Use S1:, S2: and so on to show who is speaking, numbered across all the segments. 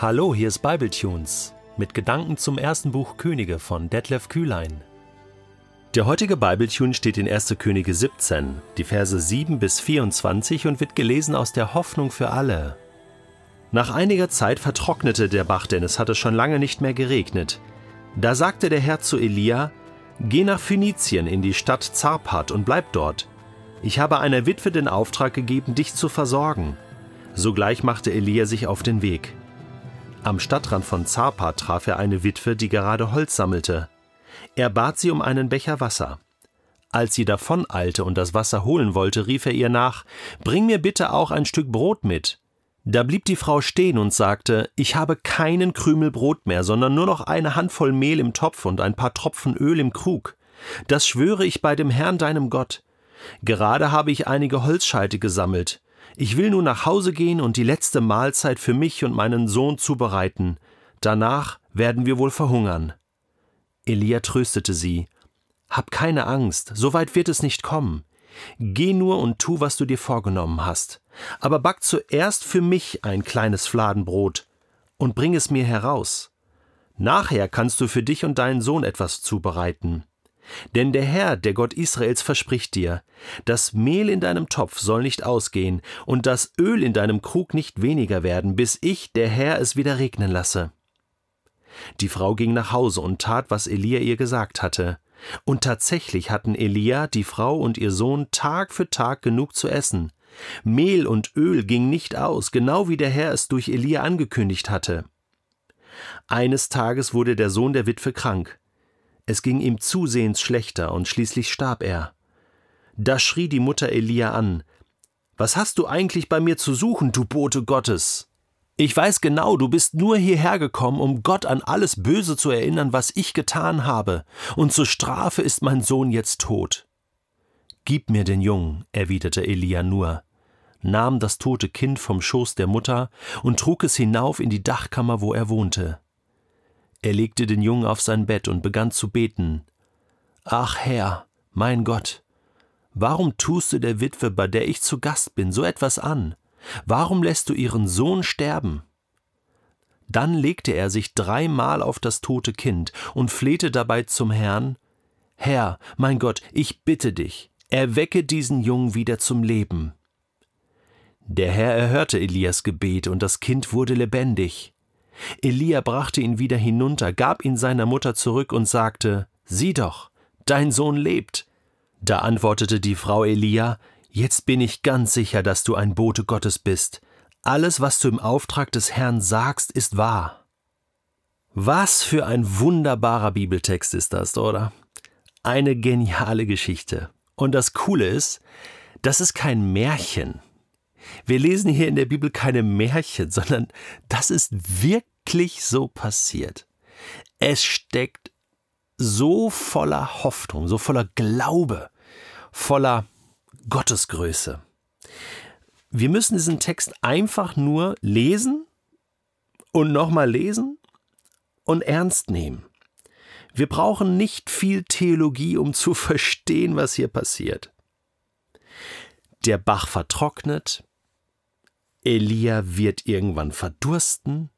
S1: Hallo, hier ist Bibletunes mit Gedanken zum ersten Buch Könige von Detlef Kühlein. Der heutige Bibletune steht in 1. Könige 17, die Verse 7 bis 24 und wird gelesen aus der Hoffnung für alle. Nach einiger Zeit vertrocknete der Bach, denn es hatte schon lange nicht mehr geregnet. Da sagte der Herr zu Elia: Geh nach Phönizien in die Stadt Zarpat und bleib dort. Ich habe einer Witwe den Auftrag gegeben, dich zu versorgen. Sogleich machte Elia sich auf den Weg. Am Stadtrand von Zarpa traf er eine Witwe, die gerade Holz sammelte. Er bat sie um einen Becher Wasser. Als sie davoneilte und das Wasser holen wollte, rief er ihr nach Bring mir bitte auch ein Stück Brot mit. Da blieb die Frau stehen und sagte Ich habe keinen Krümel Brot mehr, sondern nur noch eine Handvoll Mehl im Topf und ein paar Tropfen Öl im Krug. Das schwöre ich bei dem Herrn deinem Gott. Gerade habe ich einige Holzscheite gesammelt. Ich will nun nach Hause gehen und die letzte Mahlzeit für mich und meinen Sohn zubereiten. Danach werden wir wohl verhungern. Elia tröstete sie. Hab keine Angst, so weit wird es nicht kommen. Geh nur und tu, was du dir vorgenommen hast. Aber back zuerst für mich ein kleines Fladenbrot und bring es mir heraus. Nachher kannst du für dich und deinen Sohn etwas zubereiten. Denn der Herr, der Gott Israels, verspricht dir, das Mehl in deinem Topf soll nicht ausgehen und das Öl in deinem Krug nicht weniger werden, bis ich, der Herr, es wieder regnen lasse. Die Frau ging nach Hause und tat, was Elia ihr gesagt hatte. Und tatsächlich hatten Elia, die Frau und ihr Sohn Tag für Tag genug zu essen. Mehl und Öl ging nicht aus, genau wie der Herr es durch Elia angekündigt hatte. Eines Tages wurde der Sohn der Witwe krank. Es ging ihm zusehends schlechter und schließlich starb er. Da schrie die Mutter Elia an: Was hast du eigentlich bei mir zu suchen, du Bote Gottes? Ich weiß genau, du bist nur hierher gekommen, um Gott an alles Böse zu erinnern, was ich getan habe, und zur Strafe ist mein Sohn jetzt tot. Gib mir den Jungen, erwiderte Elia nur, nahm das tote Kind vom Schoß der Mutter und trug es hinauf in die Dachkammer, wo er wohnte. Er legte den Jungen auf sein Bett und begann zu beten. Ach Herr, mein Gott, warum tust du der Witwe, bei der ich zu Gast bin, so etwas an? Warum lässt du ihren Sohn sterben? Dann legte er sich dreimal auf das tote Kind und flehte dabei zum Herrn Herr, mein Gott, ich bitte dich, erwecke diesen Jungen wieder zum Leben. Der Herr erhörte Elias Gebet, und das Kind wurde lebendig. Elia brachte ihn wieder hinunter, gab ihn seiner Mutter zurück und sagte Sieh doch, dein Sohn lebt. Da antwortete die Frau Elia Jetzt bin ich ganz sicher, dass du ein Bote Gottes bist. Alles, was du im Auftrag des Herrn sagst, ist wahr. Was für ein wunderbarer Bibeltext ist das, oder? Eine geniale Geschichte. Und das Coole ist, das ist kein Märchen. Wir lesen hier in der Bibel keine Märchen, sondern das ist wirklich so passiert. Es steckt so voller Hoffnung, so voller Glaube, voller Gottesgröße. Wir müssen diesen Text einfach nur lesen und nochmal lesen und ernst nehmen. Wir brauchen nicht viel Theologie, um zu verstehen, was hier passiert. Der Bach vertrocknet, Elia wird irgendwann verdursten,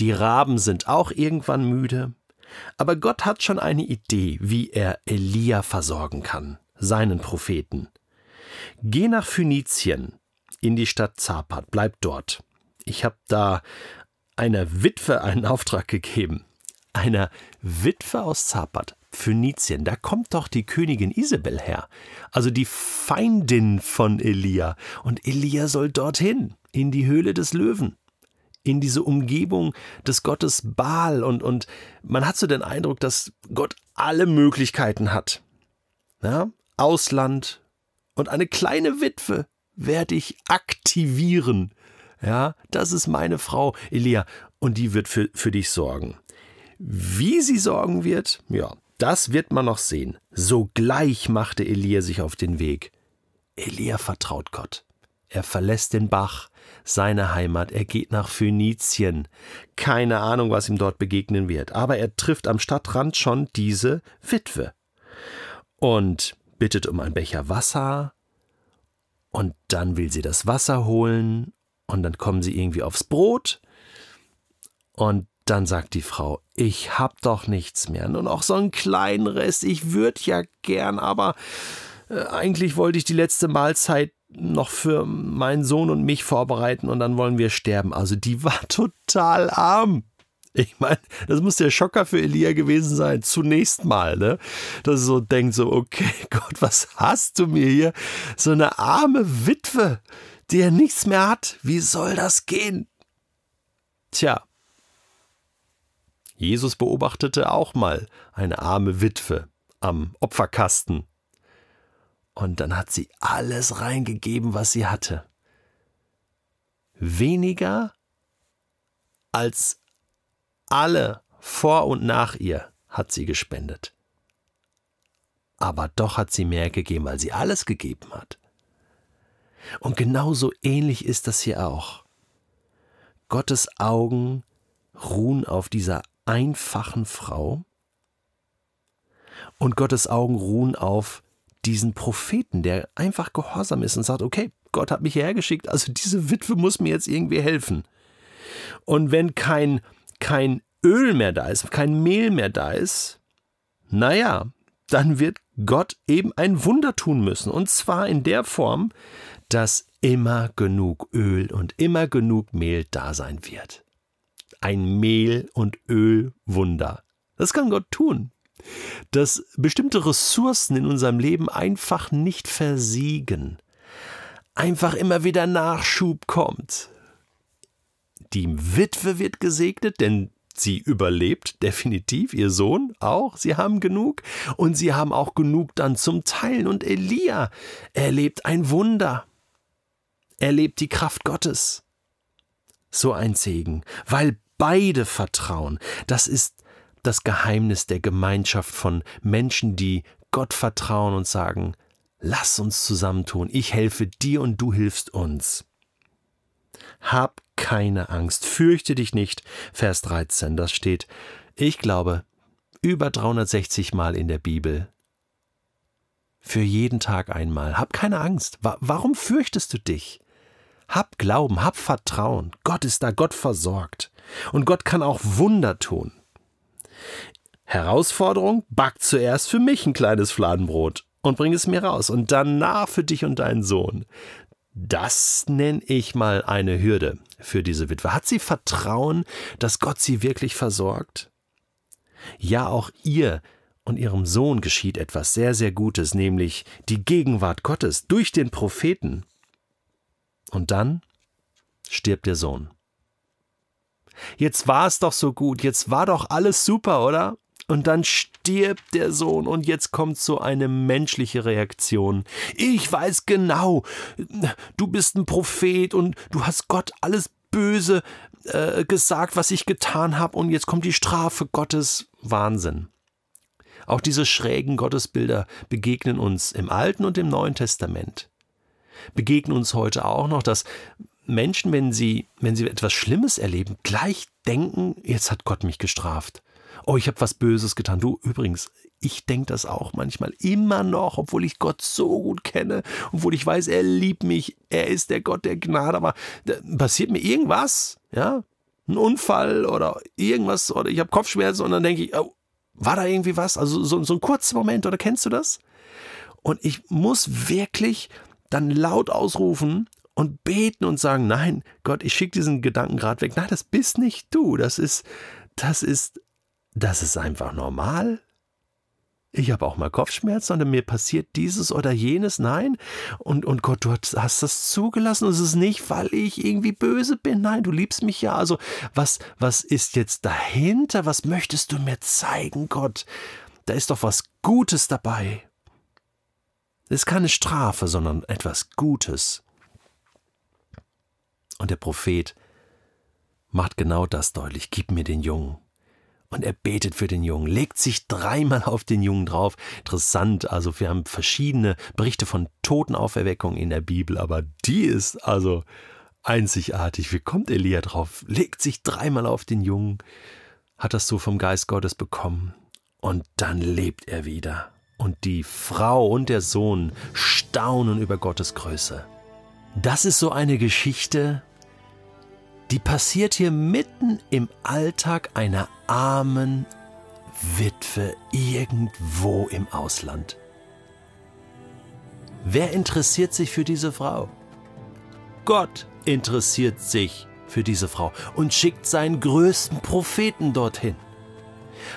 S1: die Raben sind auch irgendwann müde, aber Gott hat schon eine Idee, wie er Elia versorgen kann, seinen Propheten. Geh nach Phönizien, in die Stadt Zapat, bleib dort. Ich habe da einer Witwe einen Auftrag gegeben. Einer Witwe aus Zapat. Phönizien, da kommt doch die Königin Isabel her, also die Feindin von Elia. Und Elia soll dorthin, in die Höhle des Löwen, in diese Umgebung des Gottes Baal. Und, und man hat so den Eindruck, dass Gott alle Möglichkeiten hat. Ja? Ausland und eine kleine Witwe werde ich aktivieren. Ja, das ist meine Frau, Elia, und die wird für, für dich sorgen. Wie sie sorgen wird, ja, das wird man noch sehen. Sogleich machte Elia sich auf den Weg. Elia vertraut Gott. Er verlässt den Bach, seine Heimat, er geht nach Phönizien. Keine Ahnung, was ihm dort begegnen wird, aber er trifft am Stadtrand schon diese Witwe und bittet um ein Becher Wasser, und dann will sie das Wasser holen, und dann kommen sie irgendwie aufs Brot, Und dann sagt die Frau, ich hab doch nichts mehr, nur noch so einen kleinen Rest, ich würde ja gern, aber äh, eigentlich wollte ich die letzte Mahlzeit noch für meinen Sohn und mich vorbereiten und dann wollen wir sterben. Also die war total arm. Ich meine, das muss der Schocker für Elia gewesen sein, zunächst mal, ne? Dass er so denkt, so, okay, Gott, was hast du mir hier? So eine arme Witwe, die ja nichts mehr hat. Wie soll das gehen? Tja. Jesus beobachtete auch mal eine arme Witwe am Opferkasten. Und dann hat sie alles reingegeben, was sie hatte. Weniger als alle vor und nach ihr hat sie gespendet. Aber doch hat sie mehr gegeben, weil sie alles gegeben hat. Und genauso ähnlich ist das hier auch. Gottes Augen ruhen auf dieser einfachen Frau und Gottes Augen ruhen auf diesen Propheten, der einfach gehorsam ist und sagt, okay, Gott hat mich hierher geschickt, also diese Witwe muss mir jetzt irgendwie helfen. Und wenn kein kein Öl mehr da ist, kein Mehl mehr da ist, naja, dann wird Gott eben ein Wunder tun müssen. Und zwar in der Form, dass immer genug Öl und immer genug Mehl da sein wird. Ein Mehl- und Ölwunder. Das kann Gott tun. Dass bestimmte Ressourcen in unserem Leben einfach nicht versiegen. Einfach immer wieder Nachschub kommt. Die Witwe wird gesegnet, denn sie überlebt definitiv, ihr Sohn auch, sie haben genug und sie haben auch genug dann zum Teilen und Elia erlebt ein Wunder, erlebt die Kraft Gottes. So ein Segen, weil beide vertrauen. Das ist das Geheimnis der Gemeinschaft von Menschen, die Gott vertrauen und sagen, lass uns zusammentun, ich helfe dir und du hilfst uns. Hab keine Angst, fürchte dich nicht. Vers 13, das steht, ich glaube, über 360 Mal in der Bibel. Für jeden Tag einmal. Hab keine Angst. Warum fürchtest du dich? Hab Glauben, hab Vertrauen. Gott ist da, Gott versorgt. Und Gott kann auch Wunder tun. Herausforderung, back zuerst für mich ein kleines Fladenbrot und bring es mir raus und danach für dich und deinen Sohn. Das nenne ich mal eine Hürde für diese Witwe. Hat sie Vertrauen, dass Gott sie wirklich versorgt? Ja, auch ihr und ihrem Sohn geschieht etwas sehr, sehr Gutes, nämlich die Gegenwart Gottes durch den Propheten. Und dann stirbt der Sohn. Jetzt war es doch so gut, jetzt war doch alles super, oder? Und dann stirbt der Sohn und jetzt kommt so eine menschliche Reaktion. Ich weiß genau, du bist ein Prophet und du hast Gott alles Böse äh, gesagt, was ich getan habe und jetzt kommt die Strafe Gottes. Wahnsinn. Auch diese schrägen Gottesbilder begegnen uns im Alten und im Neuen Testament. Begegnen uns heute auch noch, dass Menschen, wenn sie, wenn sie etwas Schlimmes erleben, gleich denken, jetzt hat Gott mich gestraft oh, ich habe was Böses getan. Du, übrigens, ich denke das auch manchmal immer noch, obwohl ich Gott so gut kenne, obwohl ich weiß, er liebt mich, er ist der Gott der Gnade, aber passiert mir irgendwas, ja, ein Unfall oder irgendwas oder ich habe Kopfschmerzen und dann denke ich, oh, war da irgendwie was? Also so, so ein kurzer Moment oder kennst du das? Und ich muss wirklich dann laut ausrufen und beten und sagen, nein, Gott, ich schicke diesen Gedanken gerade weg. Nein, das bist nicht du. Das ist, das ist das ist einfach normal. Ich habe auch mal Kopfschmerzen und mir passiert dieses oder jenes. Nein. Und, und Gott, du hast das zugelassen. Und es ist nicht, weil ich irgendwie böse bin. Nein, du liebst mich ja. Also, was, was ist jetzt dahinter? Was möchtest du mir zeigen, Gott? Da ist doch was Gutes dabei. Ist keine Strafe, sondern etwas Gutes. Und der Prophet macht genau das deutlich. Gib mir den Jungen und er betet für den Jungen, legt sich dreimal auf den Jungen drauf. Interessant, also wir haben verschiedene Berichte von Totenauferweckung in der Bibel, aber die ist also einzigartig. Wie kommt Elia drauf? Legt sich dreimal auf den Jungen, hat das so vom Geist Gottes bekommen und dann lebt er wieder. Und die Frau und der Sohn staunen über Gottes Größe. Das ist so eine Geschichte, die passiert hier mitten im Alltag einer armen Witwe irgendwo im Ausland. Wer interessiert sich für diese Frau? Gott interessiert sich für diese Frau und schickt seinen größten Propheten dorthin.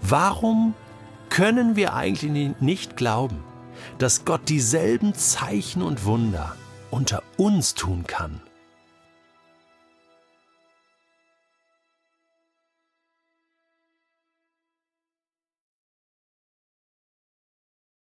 S1: Warum können wir eigentlich nicht glauben, dass Gott dieselben Zeichen und Wunder unter uns tun kann